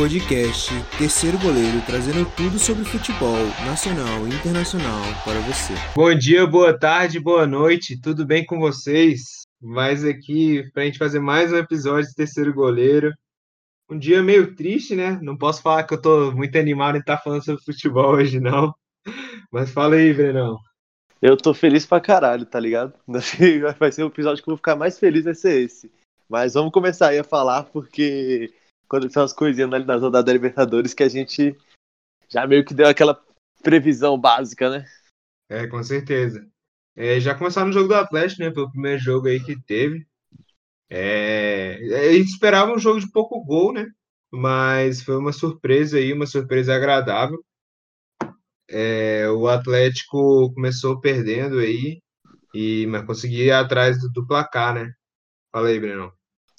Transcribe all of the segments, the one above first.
podcast Terceiro Goleiro, trazendo tudo sobre futebol nacional e internacional para você. Bom dia, boa tarde, boa noite, tudo bem com vocês? Mais aqui para a gente fazer mais um episódio de Terceiro Goleiro. Um dia meio triste, né? Não posso falar que eu tô muito animado em estar tá falando sobre futebol hoje, não. Mas fala aí, Brenão. Eu tô feliz pra caralho, tá ligado? Vai ser o episódio que eu vou ficar mais feliz, vai ser esse. Mas vamos começar aí a falar, porque quando são as coisinhas na rodada da Libertadores que a gente já meio que deu aquela previsão básica, né? É, com certeza. É, já começaram no jogo do Atlético, né? Pelo primeiro jogo aí que teve. É, gente esperava um jogo de pouco gol, né? Mas foi uma surpresa aí, uma surpresa agradável. É, o Atlético começou perdendo aí, e, mas conseguia ir atrás do, do placar, né? Fala aí, Breno.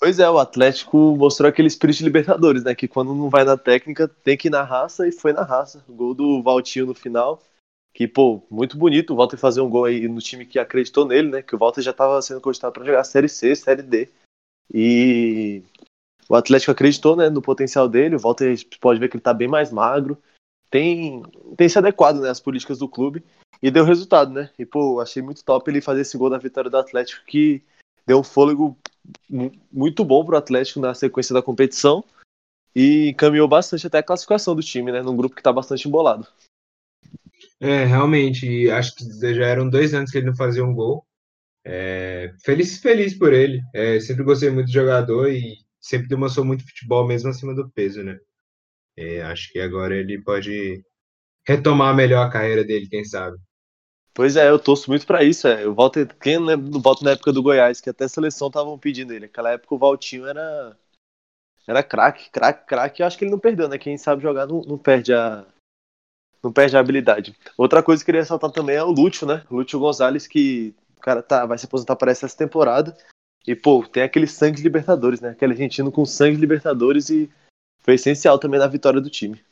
Pois é, o Atlético mostrou aquele espírito de Libertadores, né? Que quando não vai na técnica, tem que ir na raça e foi na raça. O gol do Valtinho no final. Que, pô, muito bonito o Walter fazer um gol aí no time que acreditou nele, né? Que o Walter já estava sendo cogitado para jogar Série C, Série D. E o Atlético acreditou, né, no potencial dele. O Walter pode ver que ele tá bem mais magro. Tem, tem se adequado, né, às políticas do clube. E deu resultado, né? E, pô, achei muito top ele fazer esse gol na vitória do Atlético, que deu um fôlego muito bom para o Atlético na sequência da competição e caminhou bastante até a classificação do time, né? Num grupo que está bastante embolado. É, realmente, acho que já eram dois anos que ele não fazia um gol. É, feliz, feliz por ele. É, sempre gostei muito do jogador e sempre demonstrou muito futebol mesmo acima do peso, né? É, acho que agora ele pode retomar melhor a carreira dele, quem sabe. Pois é, eu torço muito para isso. É. Eu volto, quem lembra do na época do Goiás, que até a seleção estavam pedindo ele. Naquela época o Valtinho era era craque, craque, craque. Eu acho que ele não perdeu, né? Quem sabe jogar não, não, perde a não perde a habilidade. Outra coisa que eu queria ressaltar também é o Lúcio, né? O Lúcio Gonzalez que o cara tá vai se aposentar para essa temporada. E pô, tem aquele sangue de Libertadores, né? Aquele argentino com sangue de Libertadores e foi essencial também na vitória do time.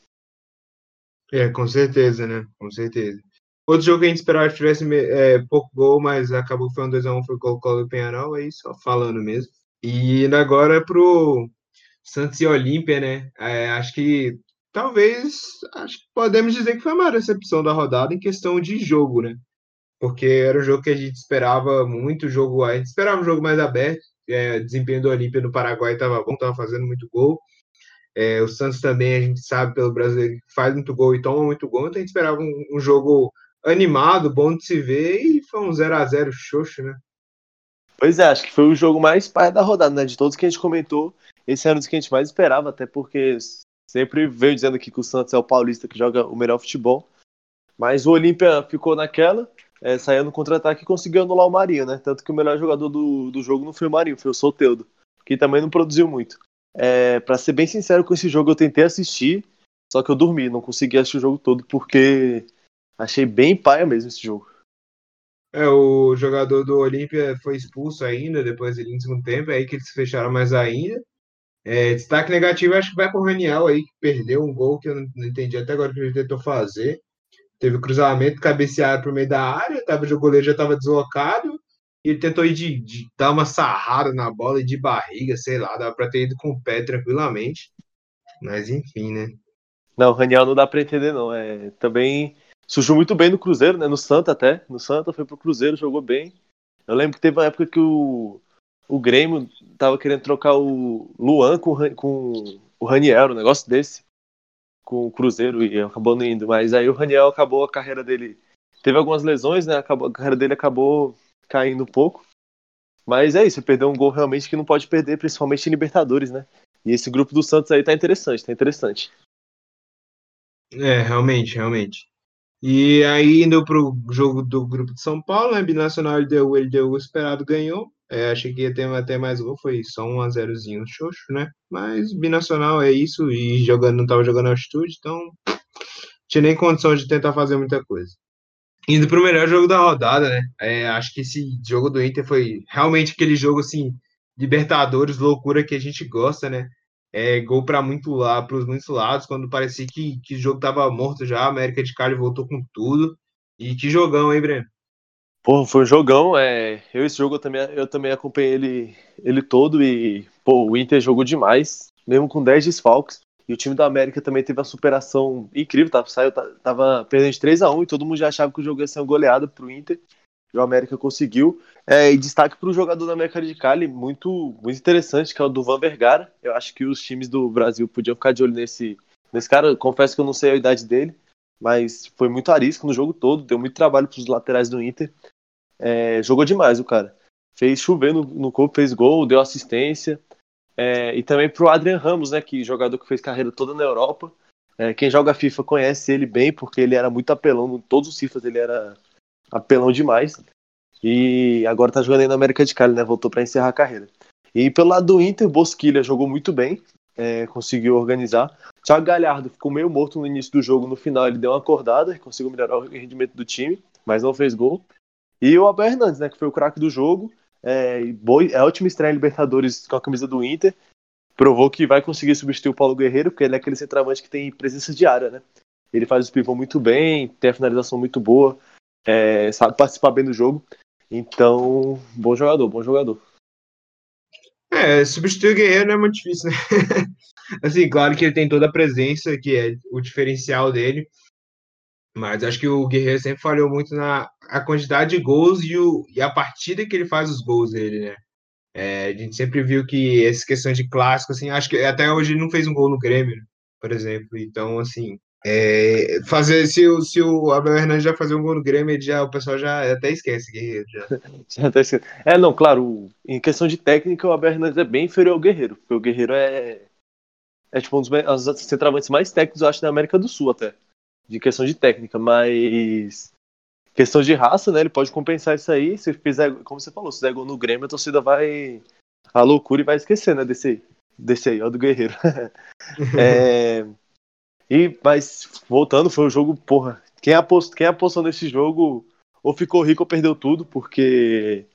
É, com certeza, né? Com certeza. Outro jogo que a gente esperava que tivesse é, pouco gol, mas acabou que foi um 2x1, foi o Colo Penharol, aí só falando mesmo. E agora pro Santos e Olímpia, né? É, acho que talvez, acho que podemos dizer que foi a maior recepção da rodada em questão de jogo, né? Porque era um jogo que a gente esperava muito, jogo, a gente esperava um jogo mais aberto, é, desempenho do Olímpia no Paraguai estava bom, estava fazendo muito gol. É, o Santos também, a gente sabe pelo brasileiro, faz muito gol e toma muito gol, então a gente esperava um, um jogo animado, bom de se ver, e foi um 0 a 0 xoxo, né? Pois é, acho que foi o jogo mais pai da rodada, né? De todos que a gente comentou, esse era um dos que a gente mais esperava, até porque sempre veio dizendo que o Santos é o paulista que joga o melhor futebol. Mas o Olímpia ficou naquela, é, saiu no contra-ataque e conseguiu anular o Marinho, né? Tanto que o melhor jogador do, do jogo não foi o Marinho, foi o Soteudo, que também não produziu muito. É, para ser bem sincero com esse jogo, eu tentei assistir, só que eu dormi, não consegui assistir o jogo todo porque Achei bem paia mesmo esse jogo. É, o jogador do Olímpia foi expulso ainda, depois ele no segundo tempo, é aí que eles fecharam mais ainda. É, destaque negativo, acho que vai pro Raniel aí, que perdeu um gol que eu não entendi até agora o que ele tentou fazer. Teve cruzamento, cabeceado pro meio da área, tava, o goleiro já estava deslocado, e ele tentou ir de, de, dar uma sarrada na bola e de barriga, sei lá, dava para ter ido com o pé tranquilamente. Mas enfim, né? Não, o Raniel não dá para entender, não. É, também surgiu muito bem no Cruzeiro, né? No Santa até. No Santa foi pro Cruzeiro, jogou bem. Eu lembro que teve uma época que o, o Grêmio tava querendo trocar o Luan com, com o Raniel, um negócio desse. Com o Cruzeiro e acabou não indo. Mas aí o Raniel acabou a carreira dele. Teve algumas lesões, né? Acabou, a carreira dele acabou caindo um pouco. Mas é isso, perdeu um gol realmente que não pode perder, principalmente em Libertadores, né? E esse grupo do Santos aí tá interessante, tá interessante. É, realmente, realmente. E aí, indo para o jogo do grupo de São Paulo, né? Binacional ele deu, ele deu o esperado, ganhou. É, achei que ia ter até mais gol, foi só um a zerozinho xoxo, né? Mas binacional é isso, e jogando, não estava jogando altitude, então tinha nem condição de tentar fazer muita coisa. Indo para o melhor jogo da rodada, né? É, acho que esse jogo do Inter foi realmente aquele jogo assim, Libertadores, loucura que a gente gosta, né? É, gol para muito lá, para os muitos lados, quando parecia que, que o jogo estava morto já, a América de Cali voltou com tudo. E que jogão, hein, Breno? Pô, foi um jogão. É... Eu esse jogo eu também, eu também acompanhei ele, ele todo e pô, o Inter jogou demais, mesmo com 10 desfalques. E o time da América também teve uma superação incrível, tá? Saiu, tava perdendo de 3 a 1 e todo mundo já achava que o jogo ia ser uma goleada pro Inter. O América conseguiu. É, e destaque para o jogador da América de Cali, muito, muito interessante, que é o do Van Vergara. Eu acho que os times do Brasil podiam ficar de olho nesse, nesse cara. confesso que eu não sei a idade dele, mas foi muito arisco no jogo todo, deu muito trabalho para os laterais do Inter. É, jogou demais o cara. Fez chover no, no corpo, fez gol, deu assistência. É, e também pro Adrian Ramos, né, que jogador que fez carreira toda na Europa. É, quem joga FIFA conhece ele bem, porque ele era muito apelão, em todos os CIFAs ele era apelão demais. E agora tá jogando aí na América de Cali, né, voltou para encerrar a carreira. E pelo lado do Inter, Bosquilha jogou muito bem, é, conseguiu organizar. Thiago Galhardo ficou meio morto no início do jogo, no final ele deu uma acordada, conseguiu melhorar o rendimento do time, mas não fez gol. E o Abel Hernandes, né, que foi o craque do jogo, é, boa, é a última estreia em Libertadores com a camisa do Inter. Provou que vai conseguir substituir o Paulo Guerreiro, porque ele é aquele centroavante que tem presença diária, né? Ele faz os pivô muito bem, tem a finalização muito boa, é, sabe participar bem do jogo. Então, bom jogador, bom jogador. É, substituir o Guerreiro não é muito difícil, né? assim, claro que ele tem toda a presença, que é o diferencial dele. Mas acho que o Guerreiro sempre falhou muito na a quantidade de gols e, o, e a partida que ele faz os gols dele, né? É, a gente sempre viu que essa questão de clássico, assim, acho que até hoje ele não fez um gol no Grêmio, por exemplo. Então, assim, é, fazer se, o, se o Abel Hernandes já fazer um gol no Grêmio, já, o pessoal já até esquece Guerreiro. Já. já até esquece. É, não, claro, em questão de técnica, o Abel Hernandes é bem inferior ao Guerreiro, porque o Guerreiro é, é tipo um dos centroavantes mais técnicos, eu acho, da América do Sul até de questão de técnica, mas questão de raça, né? Ele pode compensar isso aí. Se fizer, como você falou, se der gol no Grêmio, a torcida vai a loucura e vai esquecer, né? Desse desse aí, ó, do Guerreiro. é, e, mas, voltando, foi um jogo, porra. Quem apostou, quem apostou nesse jogo ou ficou rico ou perdeu tudo, porque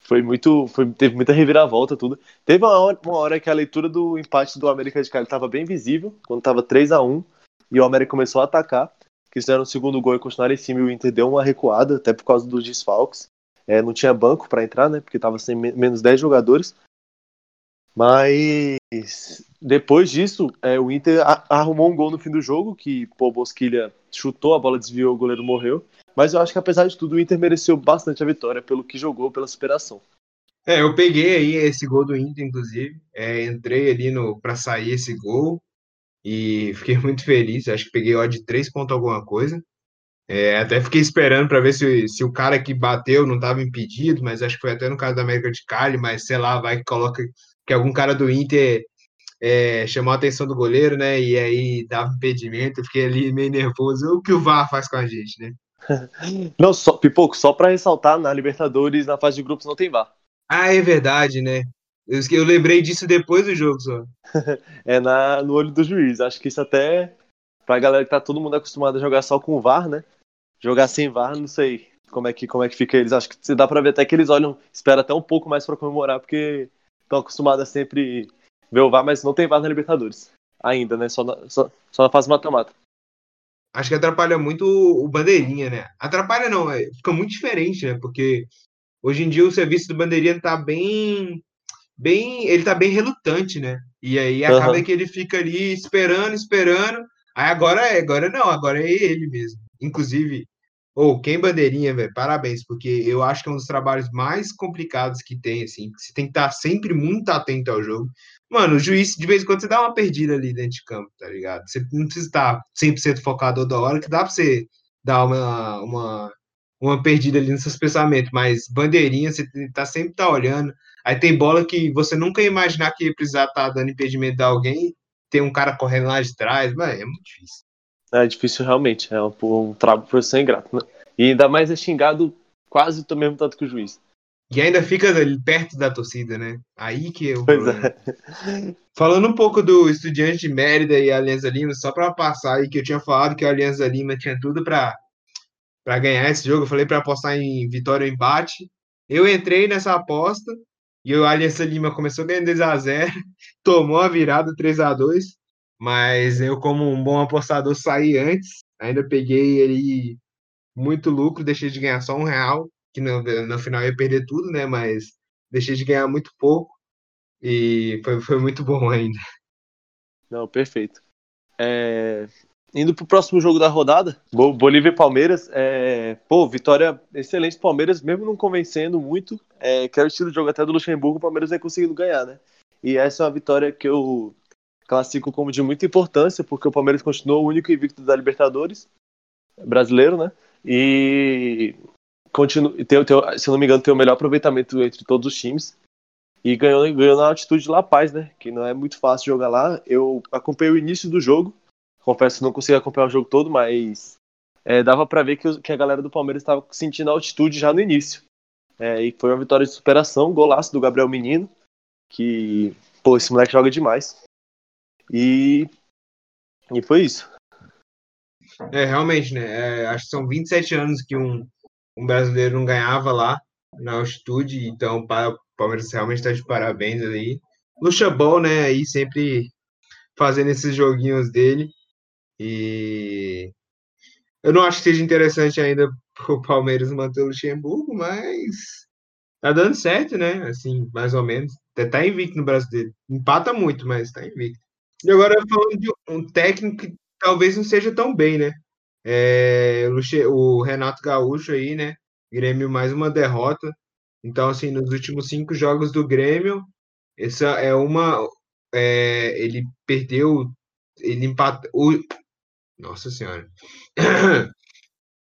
foi muito. Foi, teve muita reviravolta, tudo. Teve uma hora, uma hora que a leitura do empate do América de Cali estava bem visível, quando estava 3 a 1 e o América começou a atacar. Fizeram o segundo gol e continuaram em cima e o Inter deu uma recuada, até por causa dos desfalques. É, não tinha banco para entrar, né? Porque estava sem menos 10 jogadores. Mas depois disso, é, o Inter arrumou um gol no fim do jogo, que pô, Bosquilha chutou, a bola desviou, o goleiro morreu. Mas eu acho que apesar de tudo, o Inter mereceu bastante a vitória pelo que jogou, pela superação. É, eu peguei aí esse gol do Inter, inclusive. É, entrei ali no para sair esse gol e fiquei muito feliz. Acho que peguei odd de 3 pontos alguma coisa. É, até fiquei esperando para ver se, se o cara que bateu não estava impedido, mas acho que foi até no caso da América de Cali, mas sei lá, vai que coloca que algum cara do Inter é, chamou a atenção do goleiro, né? E aí dava impedimento, fiquei ali meio nervoso. O que o VAR faz com a gente, né? Não, só, Pipoco, só para ressaltar, na Libertadores, na fase de grupos, não tem VAR. Ah, é verdade, né? Eu, eu lembrei disso depois do jogo só. é na, no olho do juiz. Acho que isso até pra galera que tá todo mundo acostumado a jogar só com o VAR, né? Jogar sem VAR, não sei como é que, como é que fica eles. Acho que dá pra ver até que eles olham, espera até um pouco mais para comemorar, porque estão acostumados a sempre ver o VAR, mas não tem VAR na Libertadores. Ainda, né? Só na, só, só na fase mata-mata. Acho que atrapalha muito o bandeirinha, né? Atrapalha não, é, fica muito diferente, né? Porque hoje em dia o serviço do bandeirinha tá bem bem, ele tá bem relutante, né? E aí acaba uhum. que ele fica ali esperando, esperando. Aí agora é, agora não, agora é ele mesmo. Inclusive, ou oh, quem bandeirinha, velho, parabéns, porque eu acho que é um dos trabalhos mais complicados que tem, assim. Você tem que estar sempre muito atento ao jogo. Mano, o juiz, de vez em quando, você dá uma perdida ali dentro de campo, tá ligado? Você não precisa estar 100% focado toda hora, que dá pra você dar uma, uma, uma perdida ali nos seus pensamentos, mas bandeirinha, você tá sempre tá olhando, Aí tem bola que você nunca ia imaginar que ia precisar estar tá dando impedimento de alguém, tem um cara correndo lá de trás, mas é muito difícil. É difícil realmente, é um, um trabalho por ser ingrato, né? E ainda mais é xingado quase do mesmo tanto que o juiz. E ainda fica perto da torcida, né? Aí que é o pois. É. Falando um pouco do Estudiante de Mérida e a Alianza Lima, só para passar aí que eu tinha falado que a Alianza Lima tinha tudo para para ganhar esse jogo, eu falei para apostar em vitória ou empate. Eu entrei nessa aposta, e o Aliança Lima começou ganhando 2x0, tomou a virada 3x2, mas eu, como um bom apostador, saí antes. Ainda peguei ele muito lucro, deixei de ganhar só um real, que no, no final ia perder tudo, né? Mas deixei de ganhar muito pouco e foi, foi muito bom ainda. Não, perfeito. É, indo pro próximo jogo da rodada, Bolívia e Palmeiras. É, pô, vitória excelente Palmeiras, mesmo não convencendo muito, é, que era o estilo de jogo até do Luxemburgo, o Palmeiras vem conseguindo ganhar, né? E essa é uma vitória que eu classifico como de muita importância, porque o Palmeiras continuou o único invicto da Libertadores brasileiro, né? E continua, tem, tem, se não me engano, tem o melhor aproveitamento entre todos os times. E ganhou, ganhou na altitude de La Paz, né? Que não é muito fácil jogar lá. Eu acompanhei o início do jogo. Confesso que não consegui acompanhar o jogo todo, mas é, dava para ver que, que, a galera do Palmeiras estava sentindo a altitude já no início. É, e foi uma vitória de superação, golaço do Gabriel Menino, que, pô, esse moleque joga demais. E, e foi isso. É, realmente, né? É, acho que são 27 anos que um, um brasileiro não ganhava lá na altitude, então o Palmeiras realmente está de parabéns aí. Bom, né? Aí sempre fazendo esses joguinhos dele. E eu não acho que seja interessante ainda o Palmeiras manter o Luxemburgo, mas tá dando certo, né? Assim, mais ou menos. Até tá invicto no brasileiro. Empata muito, mas tá invicto. E agora falando de um técnico que talvez não seja tão bem, né? É, o Renato Gaúcho aí, né? Grêmio mais uma derrota. Então, assim, nos últimos cinco jogos do Grêmio, essa é uma. É, ele perdeu. Ele empatou. Nossa Senhora.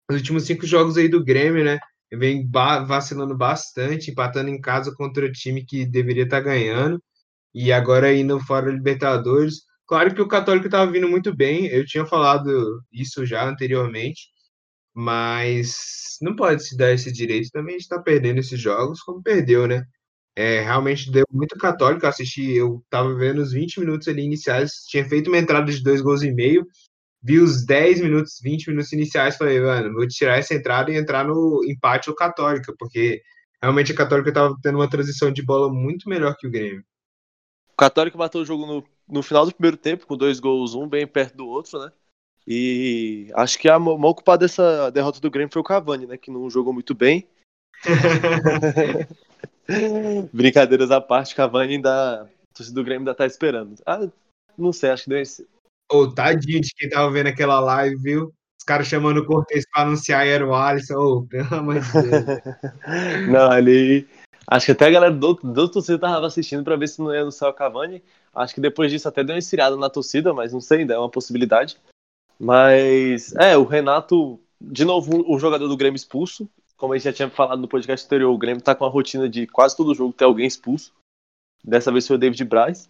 Os últimos cinco jogos aí do Grêmio, né? Vem vacilando bastante, empatando em casa contra o time que deveria estar tá ganhando. E agora indo fora Libertadores. Claro que o Católico estava vindo muito bem, eu tinha falado isso já anteriormente, mas não pode se dar esse direito também de estar tá perdendo esses jogos como perdeu, né? É, realmente deu muito católico assistir. Eu tava vendo os 20 minutos ali iniciais, tinha feito uma entrada de dois gols e meio, vi os 10 minutos, 20 minutos iniciais, falei, mano, vou tirar essa entrada e entrar no empate ou Católica, porque realmente a Católica tava tendo uma transição de bola muito melhor que o Grêmio. O Católico matou o jogo no, no final do primeiro tempo, com dois gols, um bem perto do outro, né? E acho que a maior culpada dessa derrota do Grêmio foi o Cavani, né? Que não jogou muito bem. Brincadeiras à parte, Cavani ainda. A torcida do Grêmio ainda tá esperando. Ah, não sei, acho que deu esse. Ô, oh, tadinho de quem tava vendo aquela live, viu? Os caras chamando o Cortez pra anunciar e era o Alisson. Ô, oh, pelo amor de Deus. não, ali. Acho que até a galera do, do torcida tava assistindo para ver se não ia no céu Cavani. Acho que depois disso até deu uma esfriada na torcida, mas não sei, ainda é uma possibilidade. Mas, é, o Renato, de novo, o jogador do Grêmio expulso. Como a gente já tinha falado no podcast anterior, o Grêmio tá com a rotina de quase todo jogo ter alguém expulso. Dessa vez foi o David Braz.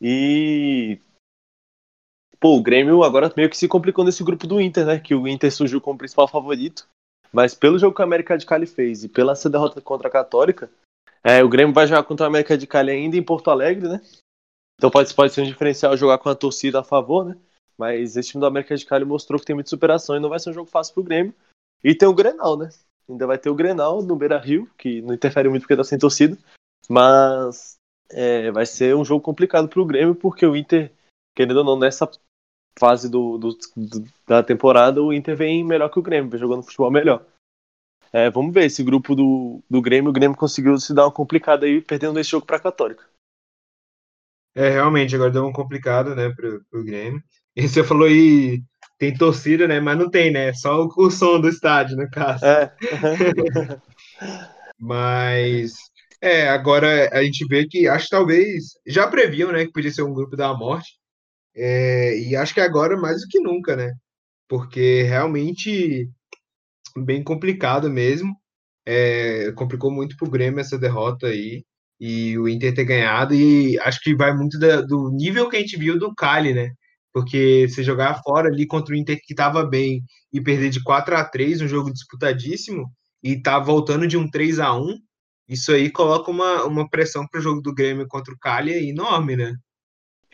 E. Pô, o Grêmio agora meio que se complicou nesse grupo do Inter, né? Que o Inter surgiu como principal favorito. Mas pelo jogo que a América de Cali fez e pela essa derrota contra a Católica, é, o Grêmio vai jogar contra a América de Cali ainda em Porto Alegre, né? Então pode, pode ser um diferencial jogar com a torcida a favor, né? Mas esse time do América de Cali mostrou que tem muita superação e não vai ser um jogo fácil pro Grêmio. E tem o Grenal, né? Ainda vai ter o Grenal no Beira Rio, que não interfere muito porque tá sem torcida. Mas é, vai ser um jogo complicado pro Grêmio, porque o Inter, querendo ou não, nessa fase do, do, do, da temporada, o Inter vem melhor que o Grêmio, vem jogando futebol melhor. É, vamos ver esse grupo do, do Grêmio. O Grêmio conseguiu se dar uma complicada aí, perdendo esse jogo para a Católica. É, realmente, agora deu uma complicada, né, pro, pro Grêmio. E você falou aí, tem torcida, né, mas não tem, né, só o, o som do estádio, no caso. É. mas, é, agora a gente vê que, acho que talvez, já previam, né, que podia ser um grupo da morte. É, e acho que agora mais do que nunca, né? Porque realmente bem complicado mesmo. É, complicou muito pro Grêmio essa derrota aí. E o Inter ter ganhado. E acho que vai muito da, do nível que a gente viu do Cali, né? Porque se jogar fora ali contra o Inter que estava bem e perder de 4 a 3 um jogo disputadíssimo, e tá voltando de um 3 a 1 isso aí coloca uma, uma pressão pro jogo do Grêmio contra o Cali enorme, né?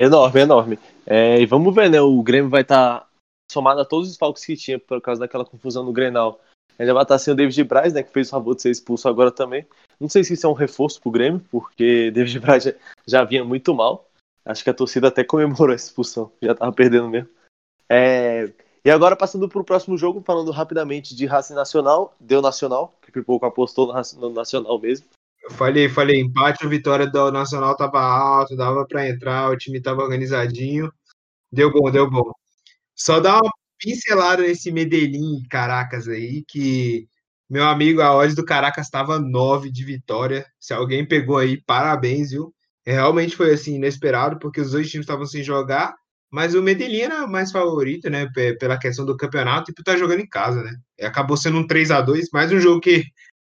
Enorme, enorme. É, e vamos ver, né? O Grêmio vai estar tá somado a todos os falcos que tinha por causa daquela confusão no Grenal. Ainda vai estar sem o David Braz, né, que fez o favor de ser expulso agora também. Não sei se isso é um reforço pro Grêmio, porque David Braz já, já vinha muito mal. Acho que a torcida até comemorou essa expulsão, já tava perdendo mesmo. É... E agora passando para o próximo jogo, falando rapidamente de Racing Nacional, deu Nacional, que o Pipoco apostou no Nacional mesmo. Falei, falei, empate, a vitória do Nacional tava alto, dava para entrar, o time tava organizadinho. Deu bom, deu bom. Só dá uma pincelada nesse Medellín Caracas aí, que meu amigo, a odds do Caracas estava 9 de vitória. Se alguém pegou aí, parabéns, viu? Realmente foi assim, inesperado, porque os dois times estavam sem jogar, mas o Medellín era mais favorito, né? Pela questão do campeonato e por estar tá jogando em casa, né? Acabou sendo um 3 a 2 mais um jogo que.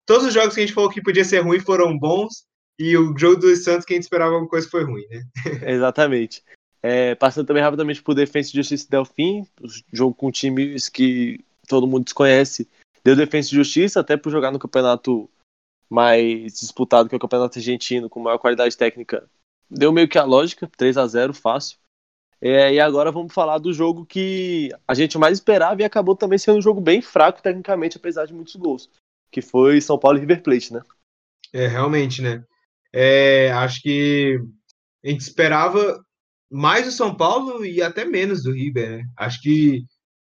Todos os jogos que a gente falou que podia ser ruim foram bons, e o jogo dos Santos que a gente esperava alguma coisa foi ruim, né? Exatamente. É, passando também rapidamente por Defensa e Justiça Delfim, jogo com times que todo mundo desconhece. Deu Defensa e Justiça, até por jogar no campeonato mais disputado, que é o campeonato argentino, com maior qualidade técnica. Deu meio que a lógica, 3 a 0 fácil. É, e agora vamos falar do jogo que a gente mais esperava e acabou também sendo um jogo bem fraco tecnicamente, apesar de muitos gols, que foi São Paulo e River Plate, né? É, realmente, né? É, acho que a gente esperava mais do São Paulo e até menos do River, né? Acho que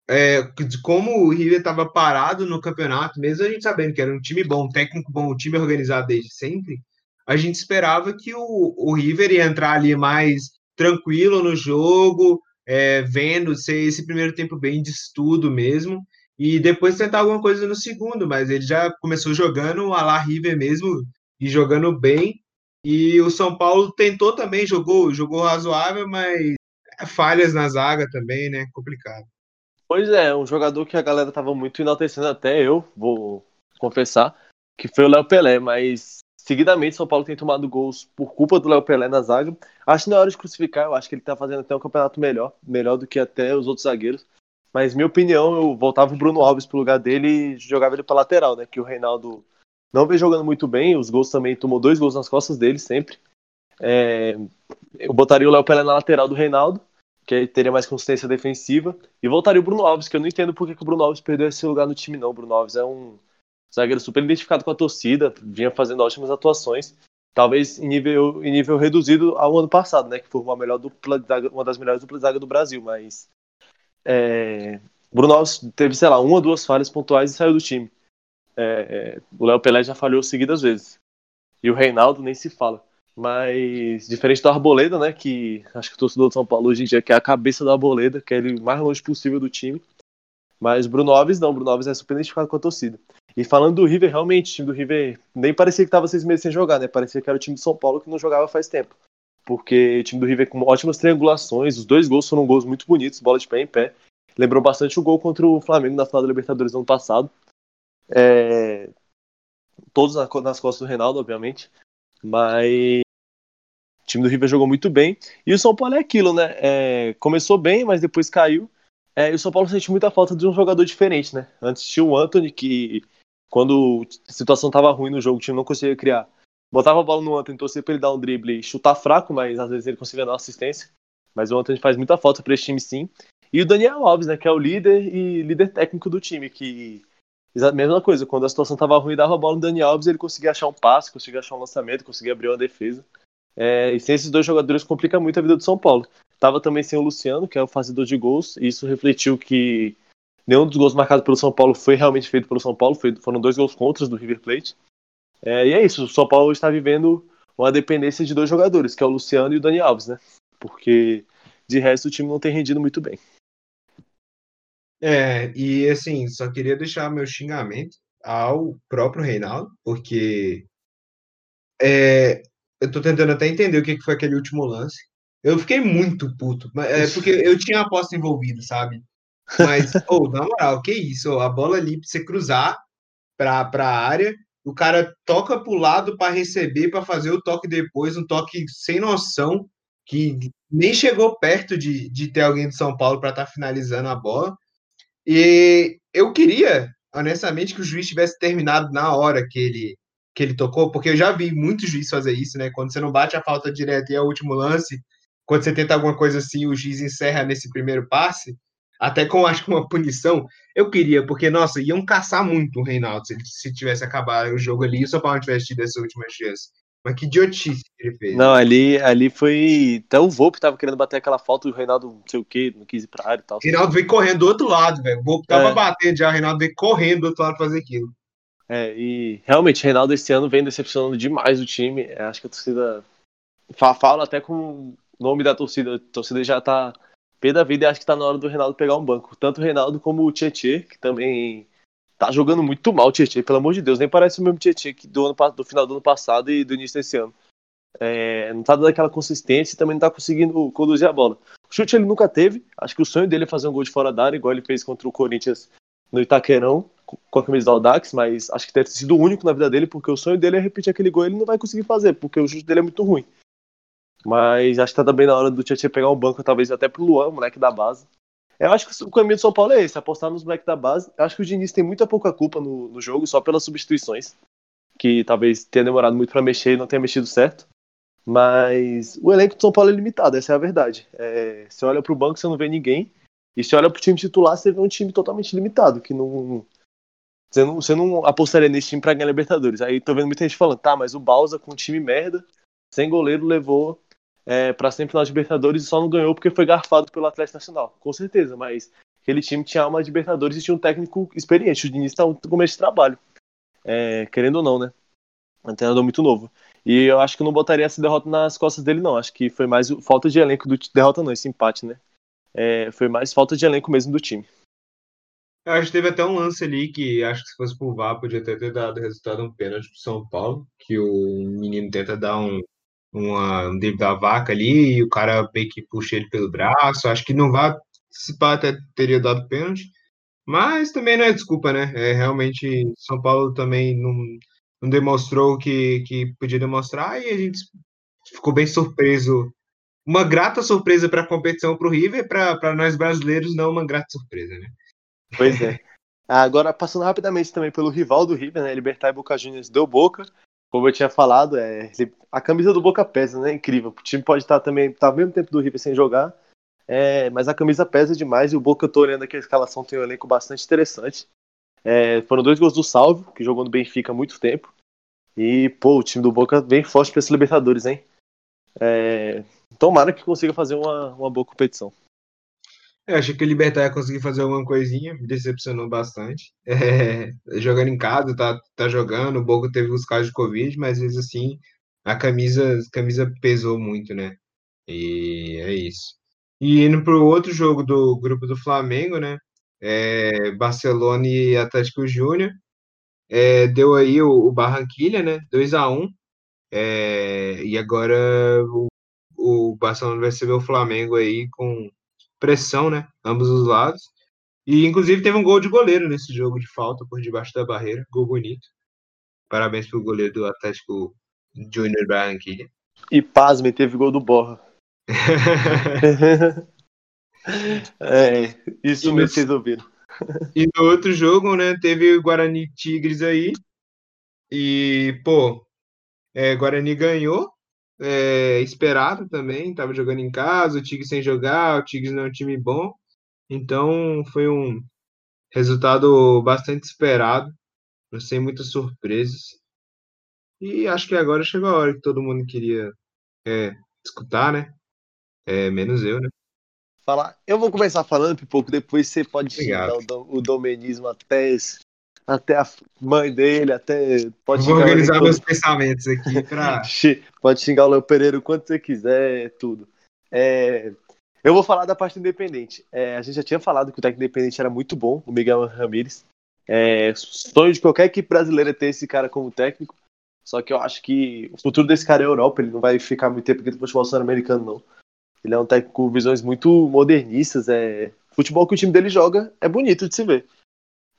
é, como o River estava parado no campeonato, mesmo a gente sabendo que era um time bom, um técnico bom, um time organizado desde sempre, a gente esperava que o, o River ia entrar ali mais tranquilo no jogo, é, vendo ser esse primeiro tempo bem de estudo mesmo, e depois tentar alguma coisa no segundo, mas ele já começou jogando a la River mesmo, e jogando bem, e o São Paulo tentou também, jogou, jogou razoável, mas falhas na zaga também, né? Complicado. Pois é, um jogador que a galera tava muito enaltecendo, até eu, vou confessar, que foi o Léo Pelé, mas seguidamente São Paulo tem tomado gols por culpa do Léo Pelé na zaga. Acho que não é hora de crucificar, eu acho que ele tá fazendo até um campeonato melhor, melhor do que até os outros zagueiros. Mas minha opinião, eu voltava o Bruno Alves pro lugar dele e jogava ele pra lateral, né? Que o Reinaldo não vem jogando muito bem, os gols também, tomou dois gols nas costas dele sempre. É, eu botaria o Léo Pelé na lateral do Reinaldo, que teria mais consistência defensiva, e voltaria o Bruno Alves, que eu não entendo por que, o Bruno Alves perdeu esse lugar no time, não. O Bruno Alves é um zagueiro super identificado com a torcida, vinha fazendo ótimas atuações, talvez em nível, em nível reduzido ao ano passado, né, que foi uma, melhor dupla uma das melhores duplas zaga do Brasil, mas é, Bruno Alves teve, sei lá, uma ou duas falhas pontuais e saiu do time. É, é, o Léo Pelé já falhou seguidas vezes. E o Reinaldo nem se fala. Mas, diferente do Arboleda, né? Que acho que o torcedor de São Paulo hoje em dia quer a cabeça do Arboleda, quer ele mais longe possível do time. Mas Bruno Alves não, Bruno Alves é super identificado com a torcida. E falando do River, realmente, o time do River nem parecia que estava seis meses sem jogar, né? Parecia que era o time de São Paulo que não jogava faz tempo. Porque o time do River com ótimas triangulações, os dois gols foram gols muito bonitos, bola de pé em pé. Lembrou bastante o gol contra o Flamengo na final da Libertadores no ano passado. É, todos nas costas do Reinaldo, obviamente. Mas o time do River jogou muito bem. E o São Paulo é aquilo, né? É, começou bem, mas depois caiu. É, e o São Paulo sente muita falta de um jogador diferente, né? Antes tinha o Anthony, que quando a situação estava ruim no jogo, o time não conseguia criar. Botava a bola no Anthony, torcia para ele dar um drible e chutar fraco, mas às vezes ele conseguia dar assistência. Mas o Anthony faz muita falta para esse time, sim. E o Daniel Alves, né? Que é o líder e líder técnico do time, que mesma coisa, quando a situação estava ruim, dava a bola no Dani Alves, ele conseguia achar um passe, conseguia achar um lançamento, conseguia abrir uma defesa. É, e sem esses dois jogadores complica muito a vida do São Paulo. Tava também sem o Luciano, que é o fazedor de gols, e isso refletiu que nenhum dos gols marcados pelo São Paulo foi realmente feito pelo São Paulo, foi, foram dois gols contras do River Plate. É, e é isso, o São Paulo está vivendo uma dependência de dois jogadores, que é o Luciano e o Dani Alves, né? Porque de resto o time não tem rendido muito bem. É, e assim, só queria deixar meu xingamento ao próprio Reinaldo, porque é, eu tô tentando até entender o que foi aquele último lance. Eu fiquei muito puto, é, porque eu tinha aposta envolvida, sabe? Mas, oh, na moral, que isso? A bola ali pra você cruzar pra, pra área, o cara toca pro lado para receber, para fazer o toque depois, um toque sem noção, que nem chegou perto de, de ter alguém de São Paulo para estar tá finalizando a bola. E eu queria, honestamente, que o juiz tivesse terminado na hora que ele, que ele tocou, porque eu já vi muitos juízes fazer isso, né? Quando você não bate a falta direta e é o último lance, quando você tenta alguma coisa assim, o juiz encerra nesse primeiro passe, até com acho que uma punição. Eu queria, porque, nossa, iam caçar muito o Reinaldo se, se tivesse acabado o jogo ali e o São Paulo tivesse tido essa última chance. Mas que idiotice que ele fez. Não, ali, ali foi. Até o Volpe tava querendo bater aquela falta, o Reinaldo não sei o que, não quis ir pra área e tal. Reinaldo veio correndo do outro lado, velho. O Volpe tava é. batendo já, o Reinaldo veio correndo do outro lado fazer aquilo. É, e realmente, o Reinaldo esse ano vem decepcionando demais o time. É, acho que a torcida. Fala até com o nome da torcida. A torcida já tá pé da vida e acho que tá na hora do Reinaldo pegar um banco. Tanto o Reinaldo como o Tietê, que também tá jogando muito mal o Tietê, pelo amor de Deus. Nem parece o mesmo Tietê que do, ano, do final do ano passado e do início desse ano. É, não tá dando aquela consistência e também não tá conseguindo conduzir a bola. O chute ele nunca teve. Acho que o sonho dele é fazer um gol de fora da área, igual ele fez contra o Corinthians no Itaquerão, com a camisa do Audax, mas acho que deve ter sido o único na vida dele, porque o sonho dele é repetir aquele gol ele não vai conseguir fazer, porque o chute dele é muito ruim. Mas acho que tá também na hora do Tietchan pegar um banco, talvez até pro Luan, moleque da base. Eu acho que o caminho do São Paulo é esse, apostar nos moleques da base. Eu acho que o Diniz tem muita pouca culpa no, no jogo, só pelas substituições, que talvez tenha demorado muito para mexer e não tenha mexido certo. Mas o elenco do São Paulo é limitado, essa é a verdade. É, você olha pro banco, você não vê ninguém. E se olha pro time titular, você vê um time totalmente limitado, que não. Você não, você não apostaria nesse time pra ganhar Libertadores. Aí tô vendo muita gente falando, tá, mas o Balsa com um time merda, sem goleiro, levou é, pra semifinal de Libertadores e só não ganhou porque foi garfado pelo Atlético Nacional. Com certeza, mas aquele time tinha alma de Libertadores e tinha um técnico experiente. O Diniz tá no começo de trabalho. É, querendo ou não, né? Um treinador muito novo. E eu acho que não botaria essa derrota nas costas dele, não. Acho que foi mais falta de elenco do derrota, não, esse empate, né? É, foi mais falta de elenco mesmo do time. Eu acho que teve até um lance ali que acho que se fosse pro VAR podia ter, ter dado resultado um pênalti pro São Paulo, que o menino tenta dar um, uma, um drible da vaca ali e o cara meio que puxa ele pelo braço. Acho que não vai se até teria dado pênalti, mas também não é desculpa, né? É realmente São Paulo também não não demonstrou o que, que podia demonstrar e a gente ficou bem surpreso. Uma grata surpresa para a competição para o River, para nós brasileiros, não uma grata surpresa, né? Pois é. Agora, passando rapidamente também pelo rival do River, né? Libertar e Boca Juniors deu boca. Como eu tinha falado, é, a camisa do Boca pesa, né? Incrível. O time pode estar também, tá ao mesmo tempo do River sem jogar, é, mas a camisa pesa demais e o Boca, eu tô olhando aqui, a escalação tem um elenco bastante interessante. É, foram dois gols do Salvo, que jogou no Benfica há muito tempo. E, pô, o time do Boca vem forte para esse Libertadores, hein? É, tomara que consiga fazer uma, uma boa competição. Eu achei que o Libertar ia conseguir fazer alguma coisinha, me decepcionou bastante. É, jogando em casa, tá, tá jogando, o Boca teve os casos de Covid, mas às vezes assim, a camisa, a camisa pesou muito, né? E é isso. E indo pro outro jogo do grupo do Flamengo, né? É, Barcelona e Atlético Júnior. É, deu aí o, o, Barranquilha, né? 2 a 1 é, E agora o, o Barcelona vai receber o Flamengo aí com pressão, né? Ambos os lados. E inclusive teve um gol de goleiro nesse jogo de falta por debaixo da barreira. Gol bonito. Parabéns pro goleiro do Atlético Júnior Barranquilha. E pasme, teve gol do Borra. é, isso mesmo vocês ouviram. E no outro jogo, né, teve o Guarani Tigres aí. E, pô, é, Guarani ganhou. É, esperado também, tava jogando em casa, o Tigres sem jogar, o Tigres não é um time bom. Então foi um resultado bastante esperado, sem muitas surpresas. E acho que agora chegou a hora que todo mundo queria é, escutar, né? É, menos eu, né? falar. Eu vou começar falando, Pipoco, depois você pode xingar o, o domenismo até, até a mãe dele, até. Pode vou organizar meus pensamentos aqui pra. pode xingar o Léo Pereira o quanto você quiser, tudo. É, eu vou falar da parte independente. É, a gente já tinha falado que o técnico independente era muito bom, o Miguel Ramírez. É, sonho de qualquer equipe brasileira é ter esse cara como técnico. Só que eu acho que o futuro desse cara é a Europa, ele não vai ficar muito tempo aqui no futebol sul-americano, não. Ele é um técnico com visões muito modernistas. É... O futebol que o time dele joga é bonito de se ver.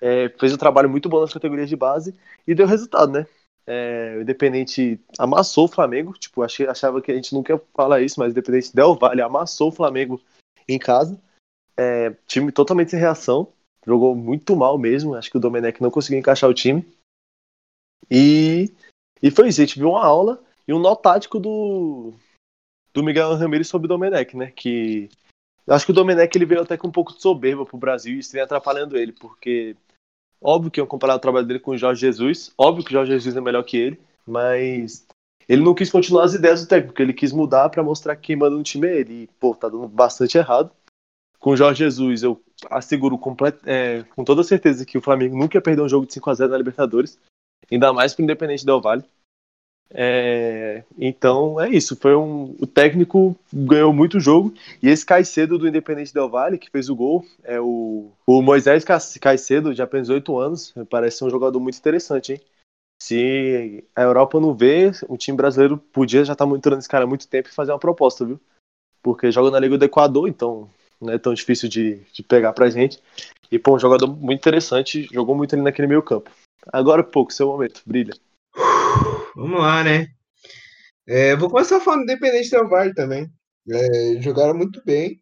É, fez um trabalho muito bom nas categorias de base e deu resultado, né? É, o Independente amassou o Flamengo. Tipo, achei, achava que a gente nunca ia falar isso, mas o Independente Del Valle amassou o Flamengo em casa. É, time totalmente sem reação. Jogou muito mal mesmo. Acho que o Domenech não conseguiu encaixar o time. E, e foi isso. A gente viu uma aula e um nó tático do, do Miguel Ramirez sobre o Domenech, né? Que acho que o Domenech ele veio até com um pouco de soberba pro Brasil e isso vem atrapalhando ele, porque óbvio que eu comparar o trabalho dele com o Jorge Jesus, óbvio que o Jorge Jesus é melhor que ele, mas ele não quis continuar as ideias do técnico, ele quis mudar para mostrar que quem manda no time é ele. E, pô, tá dando bastante errado. Com o Jorge Jesus, eu asseguro complet, é, com toda certeza que o Flamengo nunca ia perder um jogo de 5 a 0 na Libertadores, ainda mais pro Independente Del Vale. É, então é isso. Foi um, o técnico ganhou muito jogo e esse Caicedo do Independente Del Valle que fez o gol é o, o Moisés Caicedo de apenas 8 anos. Parece ser um jogador muito interessante, hein? Se a Europa não vê, o time brasileiro podia já estar tá monitorando esse cara há muito tempo e fazer uma proposta, viu? Porque joga na Liga do Equador, então não é tão difícil de, de pegar pra gente. E, pô, um jogador muito interessante, jogou muito ali naquele meio campo. Agora, pouco, seu momento, brilha. Vamos lá, né? É, vou começar falando do Independente Del Valle também. É, jogaram muito bem.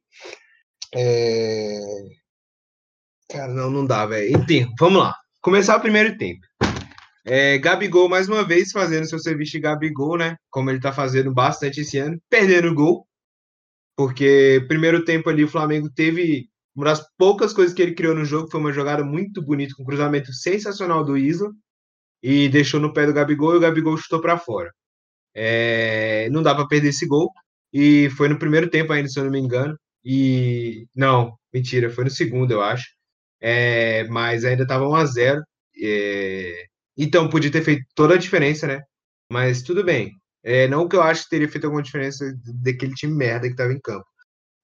É... Cara, não, não dá, velho. Enfim, vamos lá. Começar o primeiro tempo. É, Gabigol, mais uma vez, fazendo seu serviço de Gabigol, né? Como ele tá fazendo bastante esse ano, perdendo o gol. Porque primeiro tempo ali o Flamengo teve uma das poucas coisas que ele criou no jogo, foi uma jogada muito bonita, com um cruzamento sensacional do Isla, e deixou no pé do Gabigol e o Gabigol chutou para fora. É, não dá para perder esse gol, e foi no primeiro tempo ainda, se eu não me engano. E não, mentira, foi no segundo, eu acho. É, mas ainda estava 1 a 0 é, então, podia ter feito toda a diferença, né? Mas tudo bem. É, não que eu acho que teria feito alguma diferença daquele time merda que estava em campo.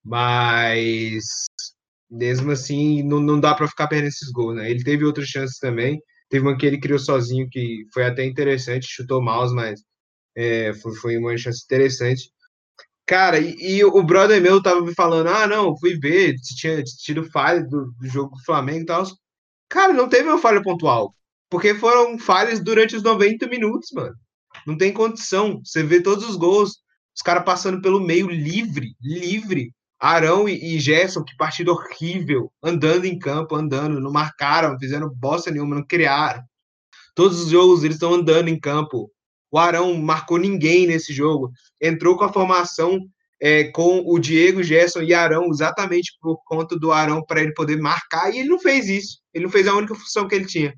Mas, mesmo assim, não, não dá para ficar perdendo esses gols, né? Ele teve outras chances também. Teve uma que ele criou sozinho, que foi até interessante, chutou mouse, mas é, foi, foi uma chance interessante. Cara, e, e, o brother meu tava me falando: ah, não, fui ver tinha tido falha do, do jogo do Flamengo e tal. Cara, não teve uma falha pontual. Porque foram falhas durante os 90 minutos, mano. Não tem condição. Você vê todos os gols, os caras passando pelo meio livre, livre. Arão e, e Gerson, que partida horrível, andando em campo, andando, não marcaram, fizeram bosta nenhuma, não criaram. Todos os jogos eles estão andando em campo. O Arão marcou ninguém nesse jogo. Entrou com a formação é, com o Diego, Gerson e Arão, exatamente por conta do Arão para ele poder marcar, e ele não fez isso. Ele não fez a única função que ele tinha.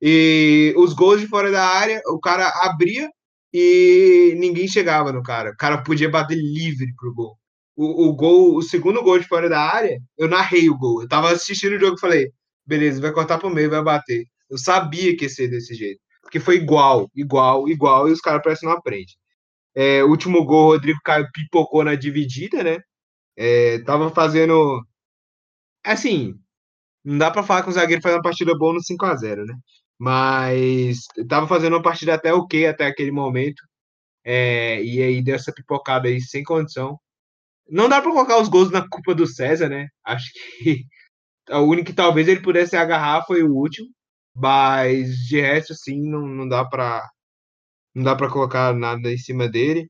E os gols de fora da área, o cara abria e ninguém chegava no cara. O cara podia bater livre pro gol. O, o gol, o segundo gol de fora da área, eu narrei o gol. Eu tava assistindo o jogo e falei, beleza, vai cortar pro meio, vai bater. Eu sabia que ia ser desse jeito. Porque foi igual, igual, igual, e os caras parecem não aprendem. É, último gol, o Rodrigo Caio pipocou na dividida, né? É, tava fazendo. Assim, não dá para falar que o zagueiro faz uma partida boa no 5 a 0 né? mas estava fazendo uma partida até ok até aquele momento. É, e aí deu essa pipocada aí sem condição. Não dá para colocar os gols na culpa do César, né? Acho que o único que talvez ele pudesse agarrar foi o último, mas de resto, sim, não, não dá para não dá para colocar nada em cima dele.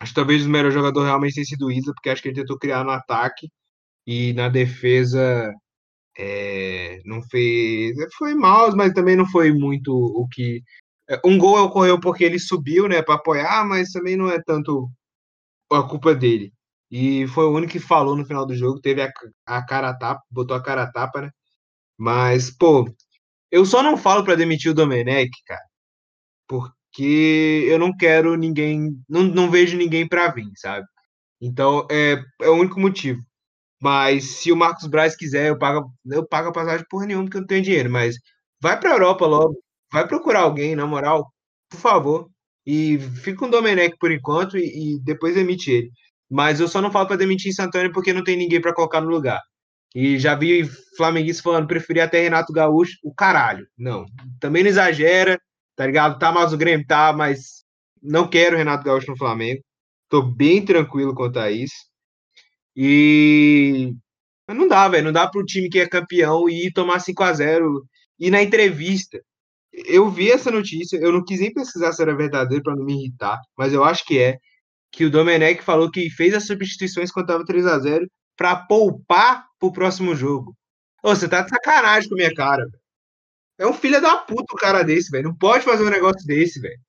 Acho que talvez o melhor jogador realmente tenha sido o Isla, porque acho que ele tentou criar no ataque e na defesa é, não fez. Foi mal, mas também não foi muito o que. É, um gol ocorreu porque ele subiu, né, para apoiar, mas também não é tanto a culpa dele. E foi o único que falou no final do jogo, teve a, a cara tapa, botou a cara tapa, né? Mas, pô, eu só não falo para demitir o Domenech, cara, porque eu não quero ninguém, não, não vejo ninguém para vir, sabe? Então, é, é o único motivo. Mas se o Marcos Braz quiser, eu pago, eu pago a passagem por nenhum, porque eu não tenho dinheiro. Mas vai para a Europa logo. Vai procurar alguém, na moral, por favor. E fica com o Domenech por enquanto e, e depois demite ele. Mas eu só não falo para demitir em Santana porque não tem ninguém para colocar no lugar. E já vi flamenguistas falando, preferia até Renato Gaúcho, o caralho. Não, também não exagera, tá ligado? Tá, mas o Grêmio tá, mas não quero Renato Gaúcho no Flamengo. Tô bem tranquilo quanto a isso. E mas não dá, velho. Não dá para o time que é campeão e tomar 5 a 0 E na entrevista, eu vi essa notícia, eu não quis nem pesquisar se era verdadeiro para não me irritar, mas eu acho que é. Que o Domenech falou que fez as substituições quando estava 3 a 0 para poupar pro próximo jogo. Ô, você tá de sacanagem com a minha cara, velho. É um filho da puta o cara desse, velho. Não pode fazer um negócio desse, velho.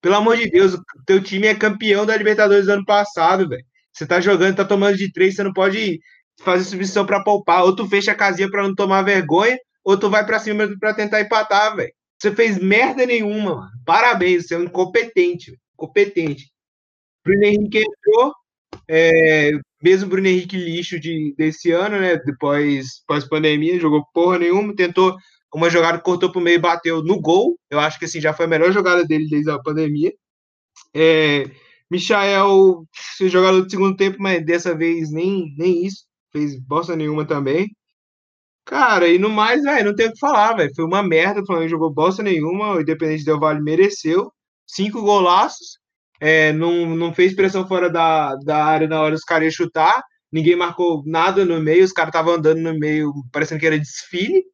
Pelo amor de Deus, o teu time é campeão da Libertadores do ano passado, velho. Você tá jogando, tá tomando de três, você não pode fazer substituição para poupar. Ou tu fecha a casinha para não tomar vergonha, ou tu vai para cima para tentar empatar, velho. Você fez merda nenhuma, mano. Parabéns, você é um incompetente, competente. Bruno Henrique entrou, é, mesmo Bruno Henrique lixo de, desse ano, né? Depois pós-pandemia, jogou porra nenhuma, tentou uma jogada, cortou pro meio e bateu no gol. Eu acho que assim já foi a melhor jogada dele desde a pandemia. É, Michael, jogador do segundo tempo, mas dessa vez nem, nem isso. Fez bosta nenhuma também. Cara, e no mais, velho, não tem o que falar, velho. Foi uma merda, o Flamengo jogou bosta nenhuma, o Independente Del Vale mereceu. Cinco golaços, é, não, não fez pressão fora da, da área na hora dos caras chutar, ninguém marcou nada no meio, os caras estavam andando no meio, parecendo que era desfile.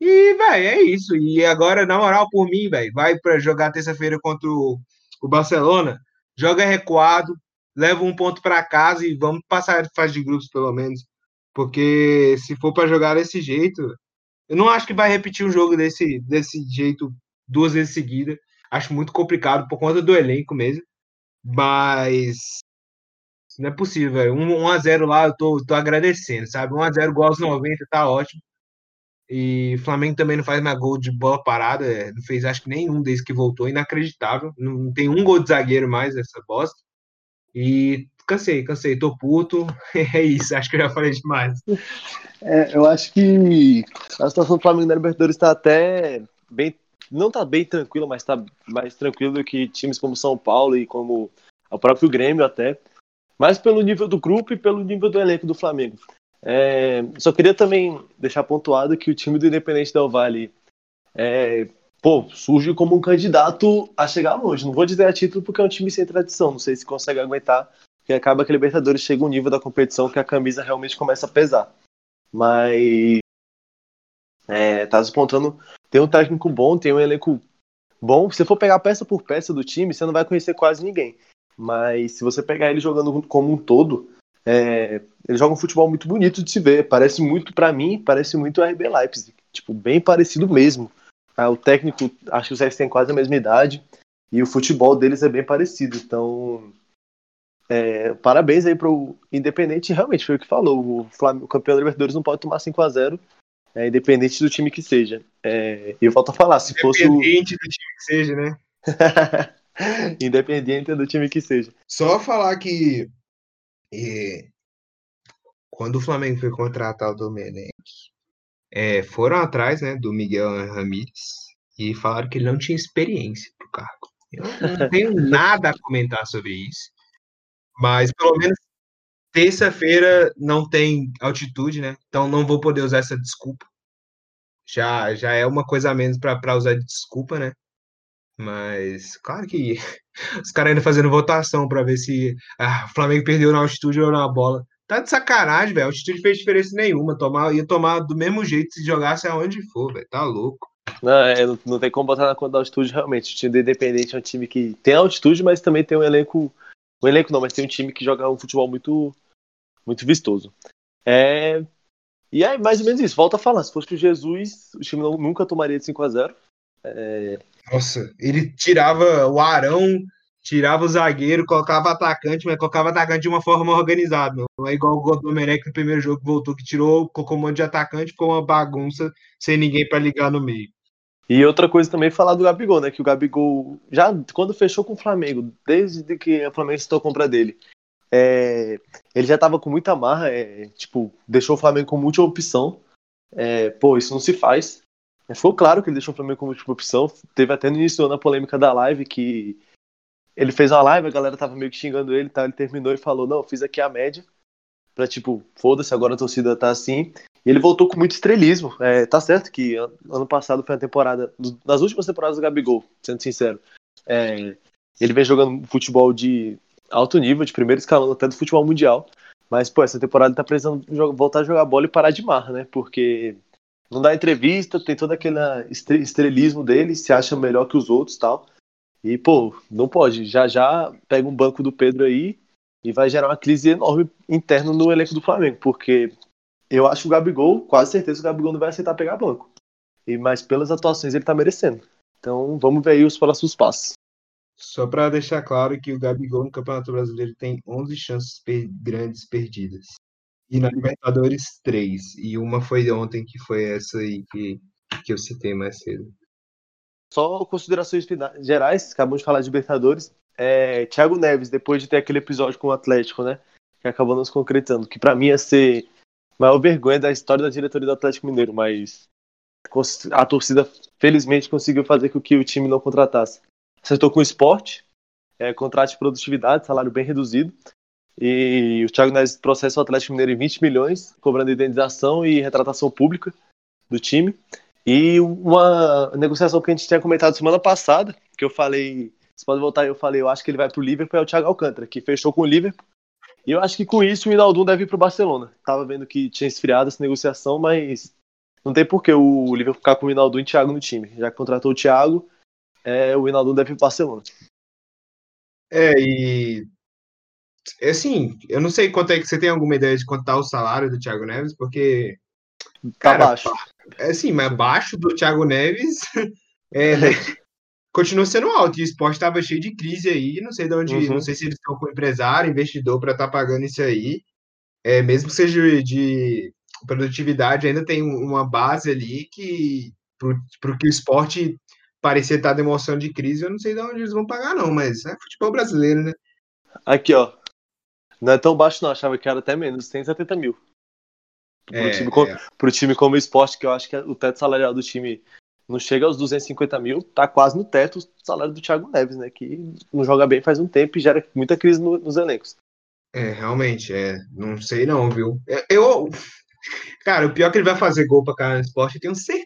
E, velho, é isso. E agora, na moral, por mim, velho, vai para jogar terça-feira contra o, o Barcelona, joga recuado, leva um ponto para casa e vamos passar de fase de grupos, pelo menos. Porque se for para jogar desse jeito, eu não acho que vai repetir um jogo desse, desse jeito duas vezes seguida. Acho muito complicado por conta do elenco mesmo. Mas não é possível, velho. 1x0 lá, eu tô, tô agradecendo, sabe? 1x0 igual aos 90, tá ótimo. E Flamengo também não faz mais gol de bola parada. É, não fez, acho que nenhum desses que voltou. Inacreditável. Não tem um gol de zagueiro mais essa bosta. E cansei, cansei, tô puto. É isso, acho que eu já falei demais. É, eu acho que a situação do Flamengo na Libertadores está até bem. Não tá bem tranquila, mas tá mais tranquilo do que times como São Paulo e como o próprio Grêmio até. Mas pelo nível do grupo e pelo nível do elenco do Flamengo. É, só queria também deixar pontuado que o time do Independente Del Vale é, pô, surge como um candidato a chegar longe. Não vou dizer a título porque é um time sem tradição, não sei se consegue aguentar, porque acaba que a Libertadores chega um nível da competição que a camisa realmente começa a pesar. Mas é, tá despontando, tem um técnico bom, tem um elenco bom. Se você for pegar peça por peça do time, você não vai conhecer quase ninguém. Mas se você pegar ele jogando como um todo, é, ele joga um futebol muito bonito de se ver. Parece muito, para mim, parece muito RB Leipzig. Tipo, bem parecido mesmo. Ah, o técnico, acho que os Reis têm quase a mesma idade e o futebol deles é bem parecido. Então, é, parabéns aí pro Independente. Realmente foi o que falou. O, Flamengo, o campeão da Libertadores não pode tomar 5 a 0 é, independente do time que seja. É, eu volto a falar, se fosse o. Independente do time que seja, né? Independente do time que seja. Só falar que é, quando o Flamengo foi contratar o Domenech, é, foram atrás né, do Miguel Ramírez e falaram que ele não tinha experiência para o cargo. Eu não tenho nada a comentar sobre isso, mas pelo menos terça-feira não tem altitude, né? Então não vou poder usar essa desculpa. Já, já é uma coisa a menos para usar de desculpa, né? Mas, claro que os caras ainda fazendo votação para ver se ah, o Flamengo perdeu na altitude ou na bola. Tá de sacanagem, velho. A altitude fez diferença nenhuma. Tomar, ia tomar do mesmo jeito se jogasse aonde for, velho. Tá louco. Não, é, não tem como botar na conta da altitude, realmente. O time do Independente é um time que tem altitude, mas também tem um elenco. Um elenco não, mas tem um time que joga um futebol muito, muito vistoso. É, e aí, mais ou menos isso. Volta a falar. Se fosse o Jesus, o time não, nunca tomaria de 5 a 0 é... Nossa, ele tirava o Arão tirava o zagueiro, colocava atacante, mas colocava atacante de uma forma organizada. Não é igual o Domenech no primeiro jogo que voltou, que tirou, colocou um monte de atacante, ficou uma bagunça, sem ninguém para ligar no meio. E outra coisa também falar do Gabigol, né? Que o Gabigol, já quando fechou com o Flamengo, desde que o Flamengo citou a compra dele, é, ele já tava com muita marra, é, tipo, deixou o Flamengo como última opção. É, pô, isso não se faz. Ficou claro que ele deixou o Flamengo como última opção. Teve até no início na polêmica da live que ele fez uma live, a galera tava meio que xingando ele, tá? Ele terminou e falou: Não, fiz aqui a média. Pra tipo, foda-se, agora a torcida tá assim. E ele voltou com muito estrelismo. É, tá certo que ano passado foi a temporada. Nas últimas temporadas do Gabigol, sendo sincero. É, ele vem jogando futebol de alto nível, de primeiro escalão até do futebol mundial. Mas, pô, essa temporada ele tá precisando voltar a jogar bola e parar de marra, né? Porque não dá entrevista, tem todo aquele estrelismo dele, se acha melhor que os outros tal. E, pô, não pode. Já já pega um banco do Pedro aí e vai gerar uma crise enorme interna no elenco do Flamengo, porque eu acho que o Gabigol, quase certeza que o Gabigol não vai aceitar pegar banco. E Mas pelas atuações ele tá merecendo. Então vamos ver aí os próximos passos. Só para deixar claro que o Gabigol no Campeonato Brasileiro tem 11 chances per grandes perdidas. E na Libertadores, 3. E uma foi ontem, que foi essa aí que, que eu citei mais cedo. Só considerações gerais, acabamos de falar de Libertadores. É, Thiago Neves, depois de ter aquele episódio com o Atlético, né? Que acabou nos concretando, que para mim ia ser a maior vergonha da história da diretoria do Atlético Mineiro, mas a torcida felizmente conseguiu fazer com que o time não contratasse. Acertou com o esporte, é, contrato de produtividade, salário bem reduzido. E o Thiago Neves processa o Atlético Mineiro em 20 milhões, cobrando indenização e retratação pública do time. E uma negociação que a gente tinha comentado semana passada, que eu falei, você pode voltar eu falei, eu acho que ele vai para o Liverpool, é o Thiago Alcântara, que fechou com o Liverpool. E eu acho que com isso o Hinaldo deve ir para o Barcelona. Tava vendo que tinha esfriado essa negociação, mas não tem por que o Liverpool ficar com o Hinaldo e o Thiago no time. Já que contratou o Thiago, é, o Hinaldo deve ir para Barcelona. É, e é assim, eu não sei quanto é que você tem alguma ideia de quanto tá o salário do Thiago Neves, porque. Tá cara, baixo. É assim, mas baixo do Thiago Neves é, né, continua sendo alto. E o esporte estava cheio de crise aí. Não sei de onde. Uhum. Não sei se eles estão com empresário, investidor para estar tá pagando isso aí. É, mesmo que seja de produtividade, ainda tem uma base ali que. Para o que o esporte parecer estar tá demonstrando de crise, eu não sei de onde eles vão pagar, não, mas é futebol brasileiro, né? Aqui, ó. Não é tão baixo, não. Achava que era até menos. 170 mil. Pro, é, time, como, é. pro time como esporte, que eu acho que o teto salarial do time não chega aos 250 mil, tá quase no teto o salário do Thiago Neves, né? Que não joga bem faz um tempo e gera muita crise no, nos elencos. É, realmente, é. Não sei não, viu? É, eu. Cara, o pior é que ele vai fazer gol pra cara no esporte, eu tenho certeza.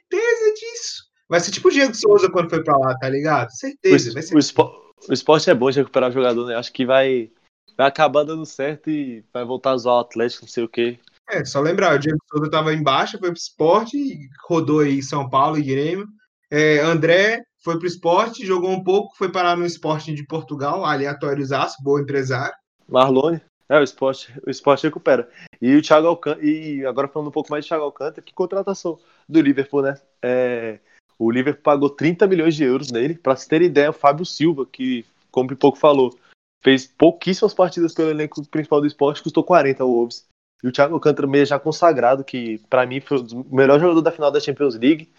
Vai ser tipo o Diego Souza quando foi pra lá, tá ligado? Certeza. O, ser... o, espo, o esporte é bom de recuperar o jogador, né? Acho que vai vai acabar dando certo e vai voltar a zoar o Atlético, não sei o quê. É, só lembrar, o Diego Souza tava embaixo, foi pro esporte, rodou aí São Paulo e Grêmio. É, André foi pro esporte, jogou um pouco, foi parar no esporte de Portugal, aleatório-zaço, bom empresário. Marlone, é, o esporte, o esporte recupera. E o Thiago Alcântara, e agora falando um pouco mais de Thiago Alcântara, que contratação do Liverpool, né? É, o Liverpool pagou 30 milhões de euros nele, para se ter ideia, o Fábio Silva, que, como o Pipoco falou, fez pouquíssimas partidas pelo elenco principal do esporte, custou 40 ao Wolves. E o Thiago Alcântara meio já consagrado, que para mim foi o melhor jogador da final da Champions League.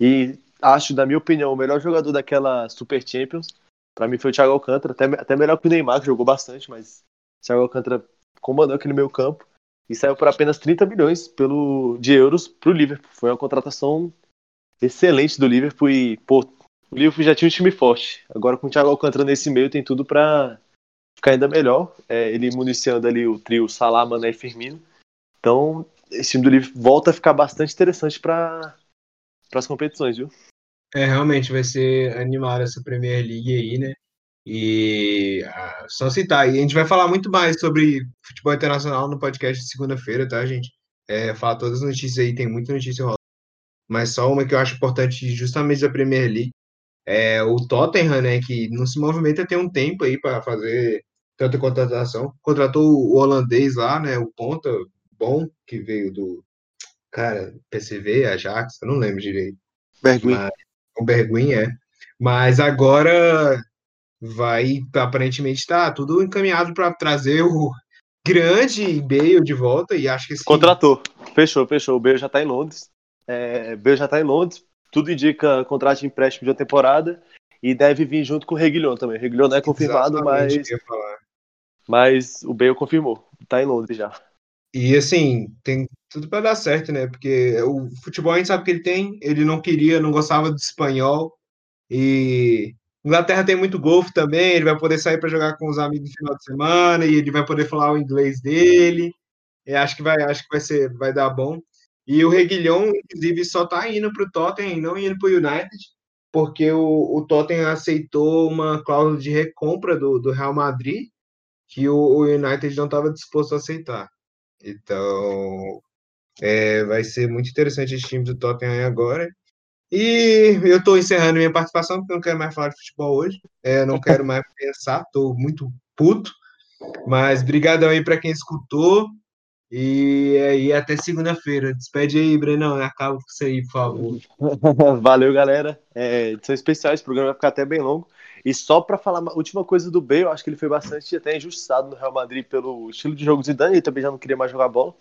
E acho, na minha opinião, o melhor jogador daquela Super Champions. Para mim foi o Thiago Alcântara, até, até melhor que o Neymar, que jogou bastante, mas o Thiago Alcântara comandou aquele meio campo. E saiu por apenas 30 milhões pelo, de euros para o Liverpool. Foi uma contratação excelente do Liverpool e, pô, o Liverpool já tinha um time forte. Agora com o Thiago Alcântara nesse meio tem tudo para ficar ainda melhor. É, ele municiando ali o trio Salah, Mané e Firmino. Então, esse time do Liverpool volta a ficar bastante interessante para as competições, viu? É, realmente vai ser animada essa Premier League aí, né? E ah, só citar aí, a gente vai falar muito mais sobre futebol internacional no podcast de segunda-feira, tá, gente? É, falar todas as notícias aí, tem muita notícia rolando. Mas só uma que eu acho importante justamente da Premier League. É o Tottenham, né, que não se movimenta tem um tempo aí para fazer tanta contratação. Contratou o holandês lá, né? O ponta bom que veio do cara PCV, Ajax, eu não lembro direito. Berguin. Mas, o Berguin é. Mas agora vai aparentemente tá tudo encaminhado para trazer o grande Bale de volta e acho que sim. Contratou. Fechou, fechou. O Bale já tá em Londres. É, Bale já tá em Londres. Tudo indica contrato de empréstimo de uma temporada e deve vir junto com o Reguilhão também. O Reguilhão não é confirmado, Exatamente, mas mas o Bale confirmou, tá em Londres já. E assim, tem tudo para dar certo, né? Porque o futebol a gente sabe que ele tem, ele não queria, não gostava do espanhol. E Inglaterra tem muito golfe também, ele vai poder sair para jogar com os amigos no final de semana e ele vai poder falar o inglês dele. E acho que vai, acho que vai ser, vai dar bom. E o Reguilhão, inclusive, só tá indo para o Tottenham e não indo para o United, porque o, o Tottenham aceitou uma cláusula de recompra do, do Real Madrid que o, o United não estava disposto a aceitar. Então, é, vai ser muito interessante esse time do Tottenham agora. E eu estou encerrando minha participação, porque eu não quero mais falar de futebol hoje. É, não quero mais pensar, estou muito puto. Mas brigadão aí para quem escutou. E aí, até segunda-feira. Despede aí, Brenão. Acaba com isso aí, por favor. Valeu, galera. É, edição especial, esse programa vai ficar até bem longo. E só para falar a última coisa do Bale, eu acho que ele foi bastante até injustiçado no Real Madrid pelo estilo de jogo de Zidane, ele também já não queria mais jogar bola.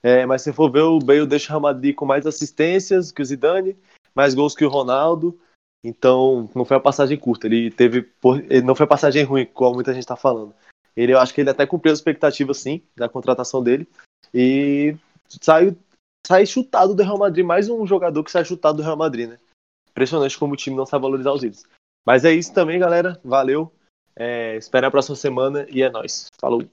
É, mas se for ver, o Bale deixa o Real Madrid com mais assistências que o Zidane, mais gols que o Ronaldo. Então, não foi uma passagem curta. Ele teve. Ele não foi uma passagem ruim, como muita gente está falando. Ele, eu acho que ele até cumpriu as expectativas, sim, da contratação dele. E saiu, sai chutado do Real Madrid. Mais um jogador que sai chutado do Real Madrid, né? Impressionante como o time não sabe valorizar os ídolos. Mas é isso também, galera. Valeu. É, espera a próxima semana e é nóis. Falou!